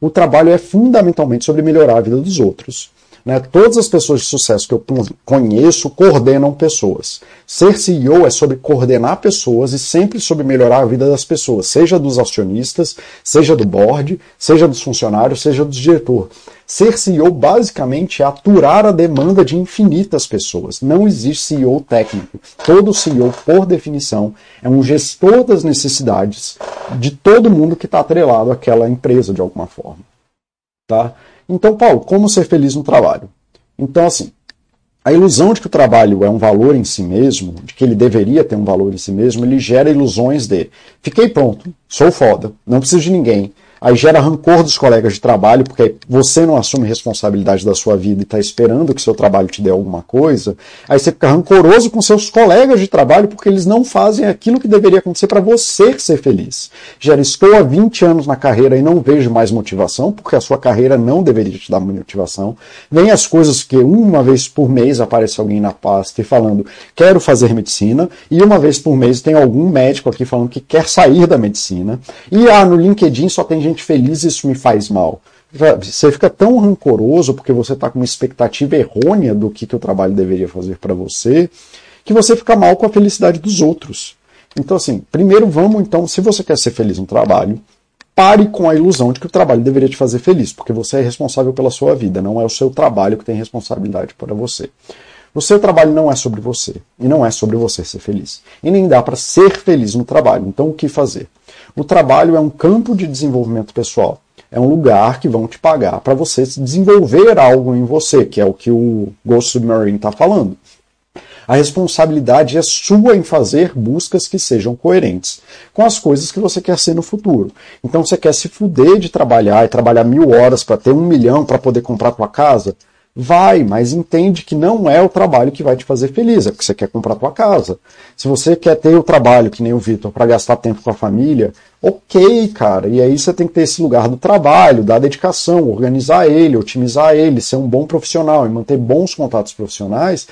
O trabalho é fundamentalmente sobre melhorar a vida dos outros. Né? Todas as pessoas de sucesso que eu conheço coordenam pessoas. Ser CEO é sobre coordenar pessoas e sempre sobre melhorar a vida das pessoas, seja dos acionistas, seja do board, seja dos funcionários, seja dos diretores. Ser CEO basicamente é aturar a demanda de infinitas pessoas. Não existe CEO técnico. Todo CEO, por definição, é um gestor das necessidades de todo mundo que está atrelado àquela empresa de alguma forma. Tá? Então, Paulo, como ser feliz no trabalho? Então, assim, a ilusão de que o trabalho é um valor em si mesmo, de que ele deveria ter um valor em si mesmo, ele gera ilusões de fiquei pronto, sou foda, não preciso de ninguém, aí gera rancor dos colegas de trabalho, porque você não assume responsabilidade da sua vida e está esperando que seu trabalho te dê alguma coisa, aí você fica rancoroso com seus colegas de trabalho porque eles não fazem aquilo que deveria acontecer para você ser feliz. Gera, estou há 20 anos na carreira e não vejo mais motivação, porque a sua carreira não deveria te dar motivação. Vem as coisas que uma vez por mês aparece alguém na pasta e falando, quero fazer medicina, e uma vez por mês tem algum médico aqui falando que quer sair da medicina, e ah, no LinkedIn só tem gente gente feliz, isso me faz mal. Você fica tão rancoroso porque você está com uma expectativa errônea do que, que o trabalho deveria fazer para você, que você fica mal com a felicidade dos outros. Então, assim, primeiro vamos, então, se você quer ser feliz no trabalho, pare com a ilusão de que o trabalho deveria te fazer feliz, porque você é responsável pela sua vida, não é o seu trabalho que tem responsabilidade para você. O seu trabalho não é sobre você, e não é sobre você ser feliz. E nem dá para ser feliz no trabalho. Então, o que fazer? O trabalho é um campo de desenvolvimento pessoal. É um lugar que vão te pagar para você desenvolver algo em você, que é o que o Ghost Submarine está falando. A responsabilidade é sua em fazer buscas que sejam coerentes com as coisas que você quer ser no futuro. Então você quer se fuder de trabalhar e trabalhar mil horas para ter um milhão para poder comprar tua casa? Vai, mas entende que não é o trabalho que vai te fazer feliz, é porque você quer comprar tua casa. Se você quer ter o trabalho, que nem o Vitor, para gastar tempo com a família, ok, cara. E aí você tem que ter esse lugar do trabalho, da dedicação, organizar ele, otimizar ele, ser um bom profissional e manter bons contatos profissionais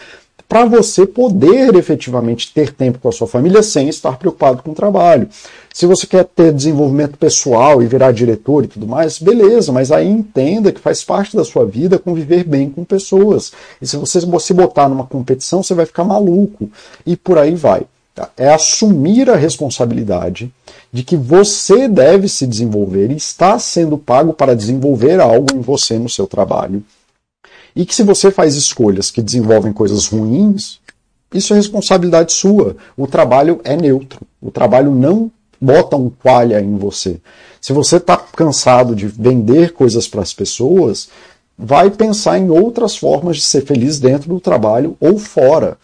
para você poder efetivamente ter tempo com a sua família sem estar preocupado com o trabalho. Se você quer ter desenvolvimento pessoal e virar diretor e tudo mais, beleza, mas aí entenda que faz parte da sua vida conviver bem com pessoas. E se você se botar numa competição, você vai ficar maluco. E por aí vai. Tá? É assumir a responsabilidade de que você deve se desenvolver e está sendo pago para desenvolver algo em você no seu trabalho e que se você faz escolhas que desenvolvem coisas ruins, isso é responsabilidade sua. O trabalho é neutro. O trabalho não bota um qualha em você. Se você está cansado de vender coisas para as pessoas, vai pensar em outras formas de ser feliz dentro do trabalho ou fora.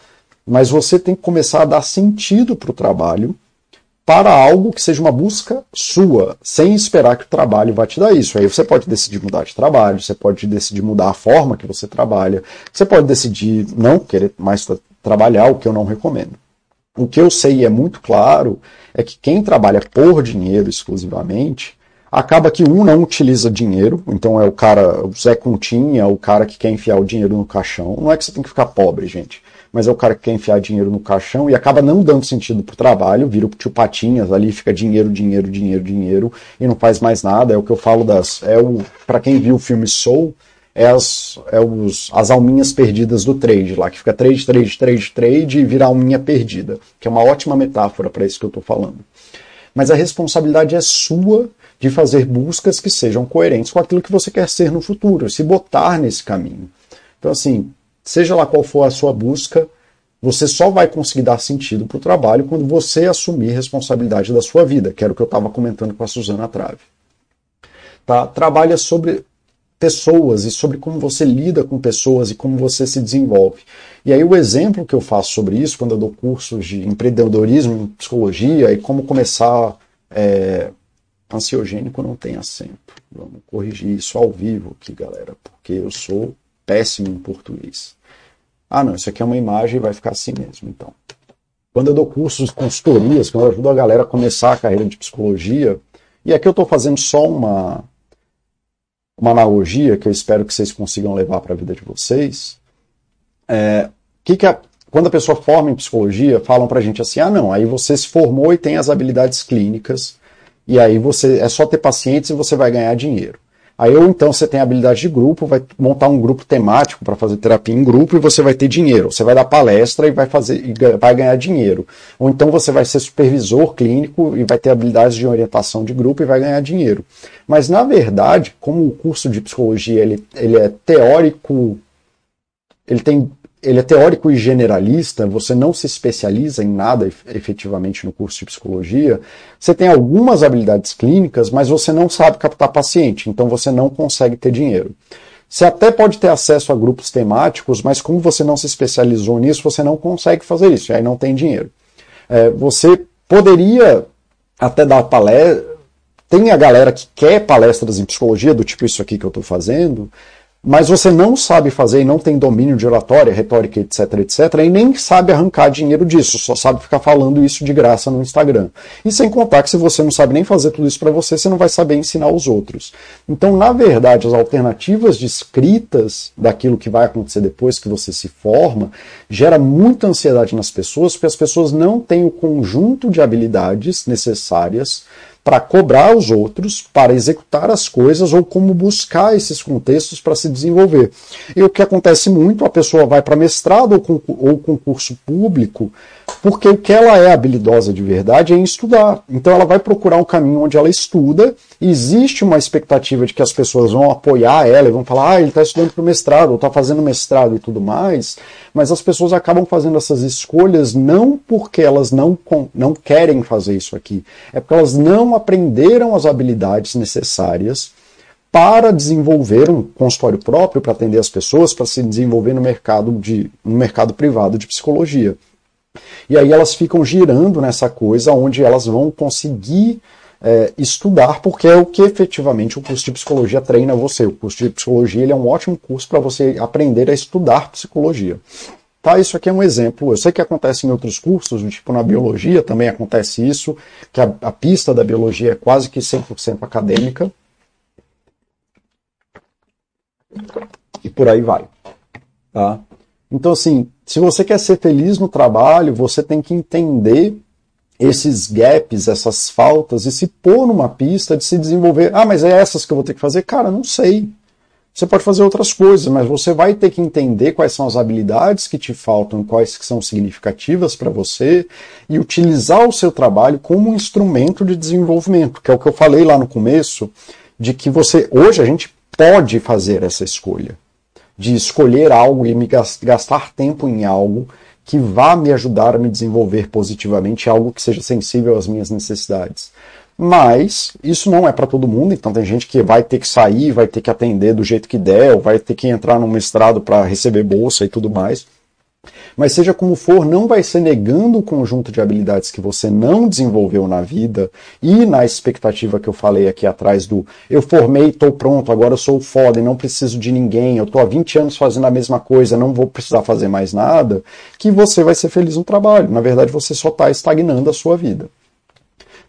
Mas você tem que começar a dar sentido para o trabalho para algo que seja uma busca sua, sem esperar que o trabalho vá te dar isso. Aí você pode decidir mudar de trabalho, você pode decidir mudar a forma que você trabalha, você pode decidir não querer mais trabalhar, o que eu não recomendo. O que eu sei é muito claro é que quem trabalha por dinheiro exclusivamente acaba que um não utiliza dinheiro, então é o cara, o Zé Continha, o cara que quer enfiar o dinheiro no caixão. Não é que você tem que ficar pobre, gente mas é o cara que quer enfiar dinheiro no caixão e acaba não dando sentido pro trabalho, vira o tio Patinhas ali, fica dinheiro, dinheiro, dinheiro, dinheiro e não faz mais nada. É o que eu falo das. É o. para quem viu o filme Soul, é as, é os, as alminhas perdidas do trade lá, que fica trade, trade, trade, trade e vira alminha perdida, que é uma ótima metáfora para isso que eu estou falando. Mas a responsabilidade é sua de fazer buscas que sejam coerentes com aquilo que você quer ser no futuro, se botar nesse caminho. Então, assim, seja lá qual for a sua busca, você só vai conseguir dar sentido para o trabalho quando você assumir responsabilidade da sua vida, que era o que eu estava comentando com a Suzana Trave. Tá? Trabalha sobre pessoas e sobre como você lida com pessoas e como você se desenvolve. E aí o exemplo que eu faço sobre isso, quando eu dou cursos de empreendedorismo em psicologia e como começar é, ansiogênico não tem acento. Vamos corrigir isso ao vivo aqui, galera, porque eu sou péssimo em português. Ah, não, isso aqui é uma imagem e vai ficar assim mesmo, então. Quando eu dou cursos, consultorias, quando eu ajudo a galera a começar a carreira de psicologia, e aqui eu estou fazendo só uma, uma analogia que eu espero que vocês consigam levar para a vida de vocês. É, que que a, quando a pessoa forma em psicologia, falam para a gente assim: ah, não, aí você se formou e tem as habilidades clínicas, e aí você é só ter pacientes e você vai ganhar dinheiro. Aí ou então você tem habilidade de grupo, vai montar um grupo temático para fazer terapia em grupo e você vai ter dinheiro. Você vai dar palestra e vai fazer e vai ganhar dinheiro. Ou então você vai ser supervisor clínico e vai ter habilidades de orientação de grupo e vai ganhar dinheiro. Mas na verdade, como o curso de psicologia ele, ele é teórico, ele tem ele é teórico e generalista, você não se especializa em nada efetivamente no curso de psicologia, você tem algumas habilidades clínicas, mas você não sabe captar paciente, então você não consegue ter dinheiro. Você até pode ter acesso a grupos temáticos, mas como você não se especializou nisso, você não consegue fazer isso, e aí não tem dinheiro. É, você poderia até dar palestra. Tem a galera que quer palestras em psicologia, do tipo isso aqui que eu estou fazendo, mas você não sabe fazer e não tem domínio de oratória, retórica, etc, etc, e nem sabe arrancar dinheiro disso, só sabe ficar falando isso de graça no Instagram. E sem contar que se você não sabe nem fazer tudo isso para você, você não vai saber ensinar os outros. Então, na verdade, as alternativas de escritas daquilo que vai acontecer depois que você se forma, gera muita ansiedade nas pessoas, porque as pessoas não têm o conjunto de habilidades necessárias para cobrar os outros, para executar as coisas ou como buscar esses contextos para se desenvolver. E o que acontece muito, a pessoa vai para mestrado ou concurso público, porque o que ela é habilidosa de verdade é em estudar. Então ela vai procurar um caminho onde ela estuda, existe uma expectativa de que as pessoas vão apoiar ela e vão falar, ah, ele está estudando para o mestrado, ou está fazendo mestrado e tudo mais, mas as pessoas acabam fazendo essas escolhas não porque elas não, não querem fazer isso aqui, é porque elas não aprenderam as habilidades necessárias para desenvolver um consultório próprio para atender as pessoas, para se desenvolver no mercado de no mercado privado de psicologia. E aí elas ficam girando nessa coisa onde elas vão conseguir é, estudar, porque é o que efetivamente o curso de psicologia treina você. O curso de psicologia ele é um ótimo curso para você aprender a estudar psicologia. Tá, isso aqui é um exemplo. Eu sei que acontece em outros cursos, tipo na biologia também acontece isso, que a, a pista da biologia é quase que 100% acadêmica. E por aí vai. Tá? Então, assim, se você quer ser feliz no trabalho, você tem que entender esses gaps, essas faltas e se pôr numa pista de se desenvolver. Ah, mas é essas que eu vou ter que fazer? Cara, não sei. Você pode fazer outras coisas, mas você vai ter que entender quais são as habilidades que te faltam, quais que são significativas para você e utilizar o seu trabalho como um instrumento de desenvolvimento, que é o que eu falei lá no começo, de que você hoje a gente pode fazer essa escolha de escolher algo e me gastar tempo em algo que vá me ajudar a me desenvolver positivamente, algo que seja sensível às minhas necessidades. Mas isso não é para todo mundo, então tem gente que vai ter que sair, vai ter que atender do jeito que der, ou vai ter que entrar no mestrado para receber bolsa e tudo mais. Mas seja como for, não vai ser negando o conjunto de habilidades que você não desenvolveu na vida e na expectativa que eu falei aqui atrás do eu formei, estou pronto, agora eu sou foda e não preciso de ninguém, eu estou há 20 anos fazendo a mesma coisa, não vou precisar fazer mais nada, que você vai ser feliz no trabalho. Na verdade, você só está estagnando a sua vida.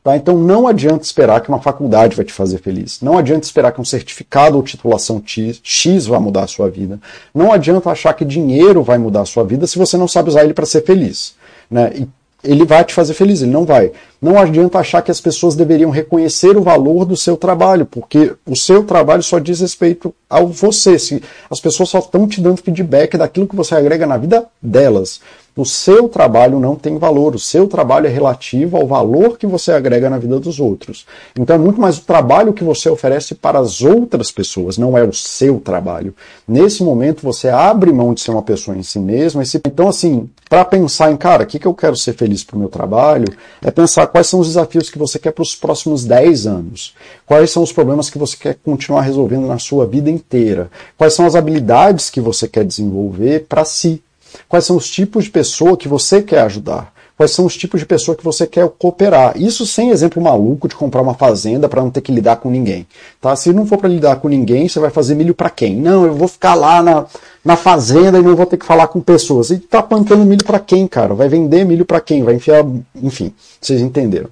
Tá? Então não adianta esperar que uma faculdade vai te fazer feliz. Não adianta esperar que um certificado ou titulação X vai mudar a sua vida. Não adianta achar que dinheiro vai mudar a sua vida se você não sabe usar ele para ser feliz. Né? E ele vai te fazer feliz, ele não vai. Não adianta achar que as pessoas deveriam reconhecer o valor do seu trabalho, porque o seu trabalho só diz respeito ao você. Se as pessoas só estão te dando feedback daquilo que você agrega na vida delas. O seu trabalho não tem valor, o seu trabalho é relativo ao valor que você agrega na vida dos outros. Então é muito mais o trabalho que você oferece para as outras pessoas, não é o seu trabalho. Nesse momento você abre mão de ser uma pessoa em si mesma. Então, assim, para pensar em, cara, o que, que eu quero ser feliz para o meu trabalho, é pensar quais são os desafios que você quer para os próximos 10 anos. Quais são os problemas que você quer continuar resolvendo na sua vida inteira. Quais são as habilidades que você quer desenvolver para si. Quais são os tipos de pessoa que você quer ajudar? Quais são os tipos de pessoa que você quer cooperar? Isso sem exemplo maluco de comprar uma fazenda para não ter que lidar com ninguém. Tá? Se não for para lidar com ninguém, você vai fazer milho para quem? Não, eu vou ficar lá na, na fazenda e não vou ter que falar com pessoas. E tá plantando milho para quem, cara? Vai vender milho para quem? Vai enfiar, enfim, vocês entenderam.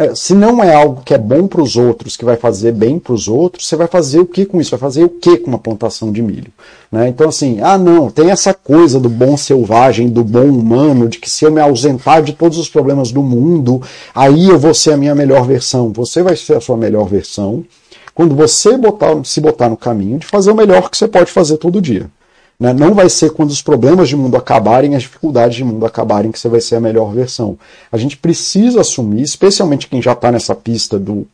É, se não é algo que é bom para os outros, que vai fazer bem para os outros, você vai fazer o que com isso? Vai fazer o que com uma plantação de milho? Né? Então, assim, ah, não, tem essa coisa do bom selvagem, do bom humano, de que se eu me ausentar de todos os problemas do mundo, aí eu vou ser a minha melhor versão. Você vai ser a sua melhor versão quando você botar, se botar no caminho de fazer o melhor que você pode fazer todo dia. Né? Não vai ser quando os problemas de mundo acabarem, as dificuldades de mundo acabarem, que você vai ser a melhor versão. A gente precisa assumir, especialmente quem já está nessa pista do,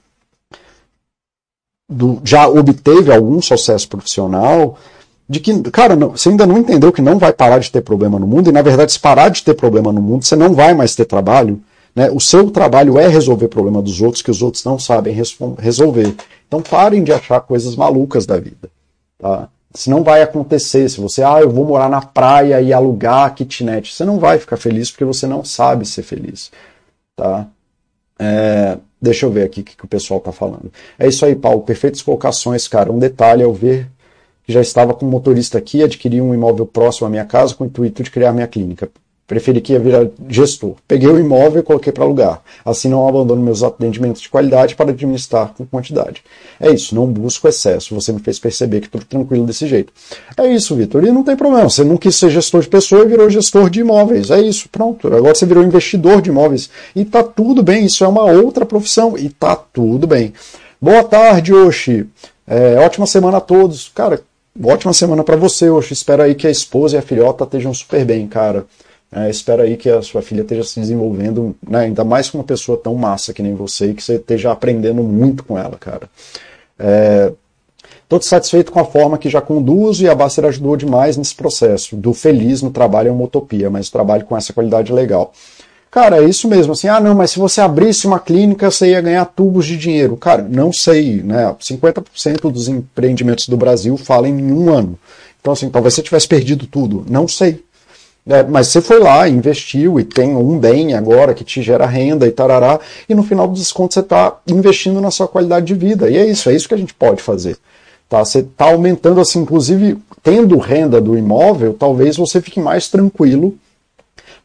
do. já obteve algum sucesso profissional, de que, cara, não, você ainda não entendeu que não vai parar de ter problema no mundo, e na verdade, se parar de ter problema no mundo, você não vai mais ter trabalho. Né? O seu trabalho é resolver problema dos outros que os outros não sabem resolver. Então parem de achar coisas malucas da vida. Tá? Se não vai acontecer, se você, ah, eu vou morar na praia e alugar kitnet, você não vai ficar feliz porque você não sabe ser feliz, tá? É, deixa eu ver aqui o que, que o pessoal tá falando. É isso aí, Paulo, perfeitas colocações, cara. Um detalhe ao ver que já estava com motorista aqui, adquiri um imóvel próximo à minha casa com o intuito de criar minha clínica preferi que ia virar gestor. Peguei o imóvel e coloquei para alugar. Assim não abandono meus atendimentos de qualidade para administrar com quantidade. É isso, não busco excesso. Você me fez perceber que tudo tranquilo desse jeito. É isso, Vitor. E não tem problema. Você não quis ser gestor de pessoa e virou gestor de imóveis. É isso, pronto. Agora você virou investidor de imóveis. E tá tudo bem. Isso é uma outra profissão. E tá tudo bem. Boa tarde, Oxi. É, ótima semana a todos. Cara, ótima semana para você, Oxi. Espero aí que a esposa e a filhota estejam super bem, cara. É, espero aí que a sua filha esteja se desenvolvendo, né, ainda mais com uma pessoa tão massa que nem você, e que você esteja aprendendo muito com ela, cara. É, Estou satisfeito com a forma que já conduzo e a Baster ajudou demais nesse processo. Do feliz no trabalho é uma utopia, mas o trabalho com essa qualidade é legal. Cara, é isso mesmo, assim, ah, não, mas se você abrisse uma clínica, você ia ganhar tubos de dinheiro. Cara, não sei, né? 50% dos empreendimentos do Brasil falam em um ano. Então, assim, talvez você tivesse perdido tudo. Não sei. É, mas você foi lá, investiu e tem um bem agora que te gera renda e tarará, e no final dos contos você está investindo na sua qualidade de vida. E é isso, é isso que a gente pode fazer. Tá? Você está aumentando, assim, inclusive, tendo renda do imóvel, talvez você fique mais tranquilo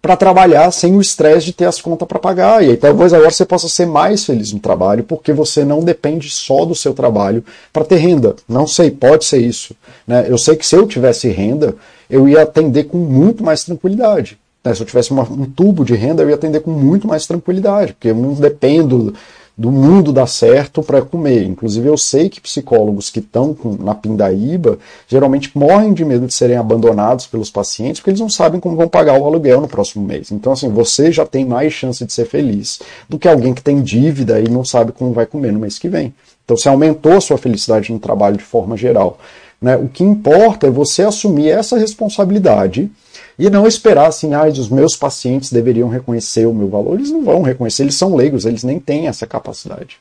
para trabalhar sem o estresse de ter as contas para pagar. E aí talvez agora você possa ser mais feliz no trabalho, porque você não depende só do seu trabalho para ter renda. Não sei, pode ser isso. Né? Eu sei que se eu tivesse renda, eu ia atender com muito mais tranquilidade. Né? Se eu tivesse uma, um tubo de renda, eu ia atender com muito mais tranquilidade, porque eu não dependo do mundo dar certo para comer. Inclusive, eu sei que psicólogos que estão na pindaíba geralmente morrem de medo de serem abandonados pelos pacientes porque eles não sabem como vão pagar o aluguel no próximo mês. Então, assim, você já tem mais chance de ser feliz do que alguém que tem dívida e não sabe como vai comer no mês que vem. Então, você aumentou a sua felicidade no trabalho de forma geral. Né? O que importa é você assumir essa responsabilidade e não esperar assim, ah, os meus pacientes deveriam reconhecer o meu valor. Eles não vão reconhecer, eles são leigos, eles nem têm essa capacidade.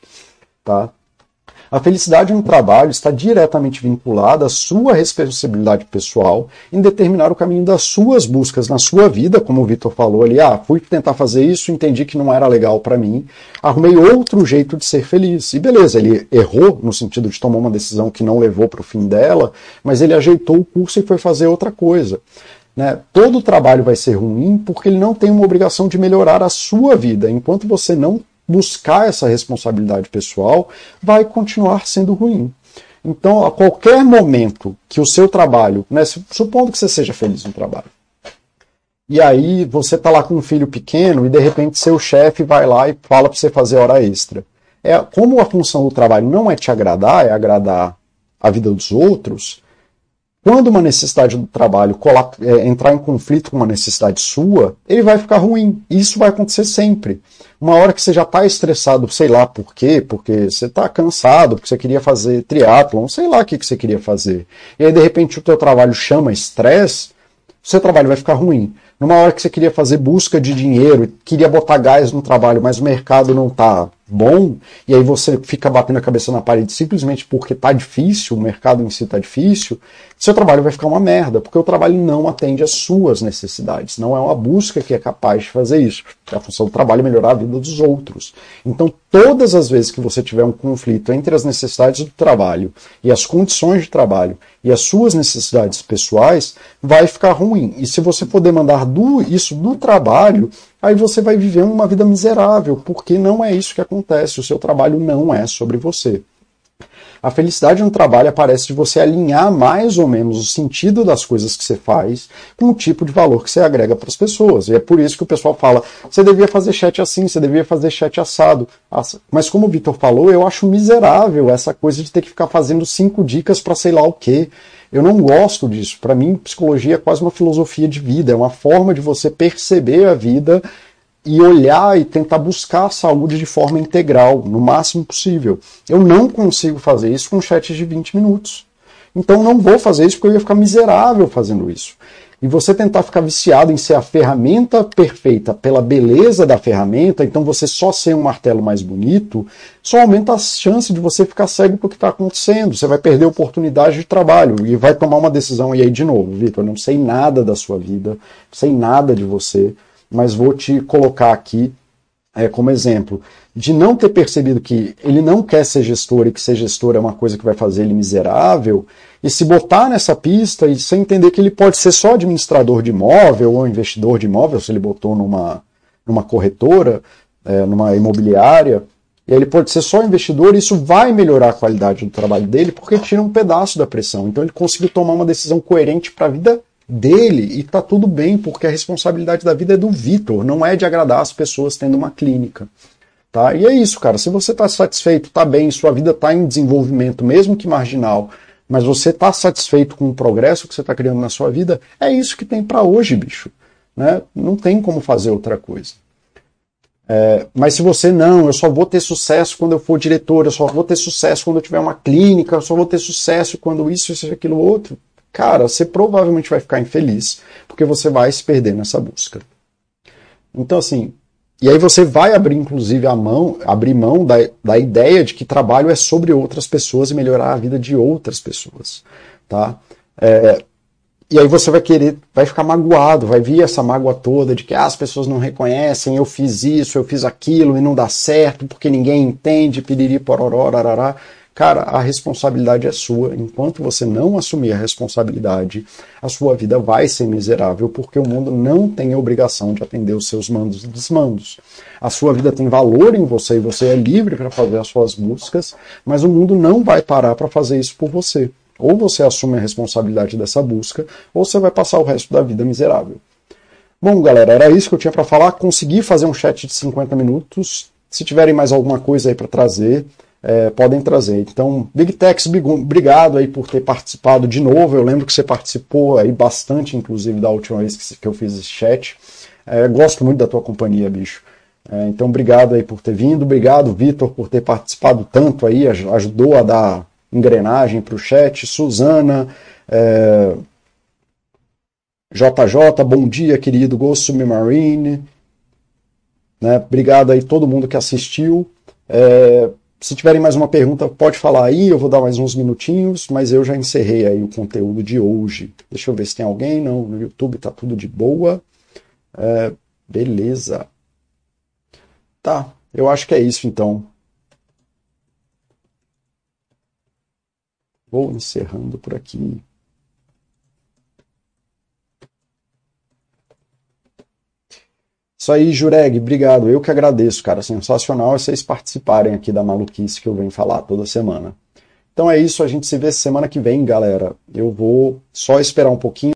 Tá? A felicidade no trabalho está diretamente vinculada à sua responsabilidade pessoal em determinar o caminho das suas buscas na sua vida, como o Vitor falou ali. Ah, fui tentar fazer isso, entendi que não era legal para mim, arrumei outro jeito de ser feliz. E beleza, ele errou no sentido de tomar uma decisão que não levou para o fim dela, mas ele ajeitou o curso e foi fazer outra coisa. Né? Todo trabalho vai ser ruim porque ele não tem uma obrigação de melhorar a sua vida. Enquanto você não buscar essa responsabilidade pessoal, vai continuar sendo ruim. Então, a qualquer momento que o seu trabalho, né, supondo que você seja feliz no trabalho, e aí você está lá com um filho pequeno e de repente seu chefe vai lá e fala para você fazer hora extra. É, como a função do trabalho não é te agradar, é agradar a vida dos outros, quando uma necessidade do trabalho é, entrar em conflito com uma necessidade sua, ele vai ficar ruim. Isso vai acontecer sempre. Uma hora que você já está estressado, sei lá por quê, porque você está cansado, porque você queria fazer triatlon, sei lá o que, que você queria fazer. E aí, de repente, o teu trabalho chama estresse, o seu trabalho vai ficar ruim. Numa hora que você queria fazer busca de dinheiro, queria botar gás no trabalho, mas o mercado não está bom, e aí você fica batendo a cabeça na parede simplesmente porque tá difícil, o mercado em si tá difícil, seu trabalho vai ficar uma merda, porque o trabalho não atende às suas necessidades, não é uma busca que é capaz de fazer isso. A função do trabalho é melhorar a vida dos outros. Então, todas as vezes que você tiver um conflito entre as necessidades do trabalho e as condições de trabalho e as suas necessidades pessoais, vai ficar ruim. E se você for demandar do, isso do trabalho, aí você vai viver uma vida miserável, porque não é isso que acontece. O seu trabalho não é sobre você. A felicidade no trabalho aparece de você alinhar mais ou menos o sentido das coisas que você faz com o tipo de valor que você agrega para as pessoas. E é por isso que o pessoal fala: você devia fazer chat assim, você devia fazer chat assado. Mas como o Vitor falou, eu acho miserável essa coisa de ter que ficar fazendo cinco dicas para sei lá o quê. Eu não gosto disso. Para mim, psicologia é quase uma filosofia de vida, é uma forma de você perceber a vida e olhar e tentar buscar a saúde de forma integral, no máximo possível. Eu não consigo fazer isso com chats de 20 minutos. Então não vou fazer isso porque eu ia ficar miserável fazendo isso. E você tentar ficar viciado em ser a ferramenta perfeita pela beleza da ferramenta, então você só ser um martelo mais bonito, só aumenta a chance de você ficar cego para o que está acontecendo. Você vai perder oportunidade de trabalho e vai tomar uma decisão. E aí, de novo, Vitor, não sei nada da sua vida, sei nada de você mas vou te colocar aqui é, como exemplo de não ter percebido que ele não quer ser gestor e que ser gestor é uma coisa que vai fazer ele miserável, e se botar nessa pista e sem entender que ele pode ser só administrador de imóvel ou investidor de imóvel, se ele botou numa, numa corretora, é, numa imobiliária, e ele pode ser só investidor, e isso vai melhorar a qualidade do trabalho dele porque tira um pedaço da pressão. Então ele conseguiu tomar uma decisão coerente para a vida dele e tá tudo bem, porque a responsabilidade da vida é do Vitor, não é de agradar as pessoas tendo uma clínica. Tá? E é isso, cara. Se você está satisfeito, está bem, sua vida está em desenvolvimento, mesmo que marginal, mas você está satisfeito com o progresso que você está criando na sua vida, é isso que tem para hoje, bicho. Né? Não tem como fazer outra coisa. É, mas se você não, eu só vou ter sucesso quando eu for diretor, eu só vou ter sucesso quando eu tiver uma clínica, eu só vou ter sucesso quando isso, isso, aquilo, outro cara, você provavelmente vai ficar infeliz, porque você vai se perder nessa busca. Então, assim, e aí você vai abrir, inclusive, a mão, abrir mão da, da ideia de que trabalho é sobre outras pessoas e melhorar a vida de outras pessoas, tá? É, e aí você vai querer, vai ficar magoado, vai vir essa mágoa toda de que ah, as pessoas não reconhecem, eu fiz isso, eu fiz aquilo e não dá certo porque ninguém entende, piriri, pororó, arará. Cara, a responsabilidade é sua. Enquanto você não assumir a responsabilidade, a sua vida vai ser miserável, porque o mundo não tem obrigação de atender os seus mandos e desmandos. A sua vida tem valor em você e você é livre para fazer as suas buscas, mas o mundo não vai parar para fazer isso por você. Ou você assume a responsabilidade dessa busca, ou você vai passar o resto da vida miserável. Bom, galera, era isso que eu tinha para falar. Consegui fazer um chat de 50 minutos. Se tiverem mais alguma coisa aí para trazer, é, podem trazer. Então, Big Tex, obrigado aí por ter participado de novo. Eu lembro que você participou aí bastante, inclusive, da última vez que eu fiz esse chat. É, gosto muito da tua companhia, bicho. É, então, obrigado aí por ter vindo. Obrigado, Vitor, por ter participado tanto aí. Ajudou a dar engrenagem para o chat. Suzana, é... JJ, bom dia, querido Ghost Submarine. Né? Obrigado aí todo mundo que assistiu. É... Se tiverem mais uma pergunta, pode falar aí, eu vou dar mais uns minutinhos, mas eu já encerrei aí o conteúdo de hoje. Deixa eu ver se tem alguém. Não, no YouTube tá tudo de boa. É... Beleza. Tá, eu acho que é isso então. Vou encerrando por aqui. Isso aí, Jureg, obrigado. Eu que agradeço, cara. Sensacional vocês participarem aqui da maluquice que eu venho falar toda semana. Então é isso, a gente se vê semana que vem, galera. Eu vou só esperar um pouquinho.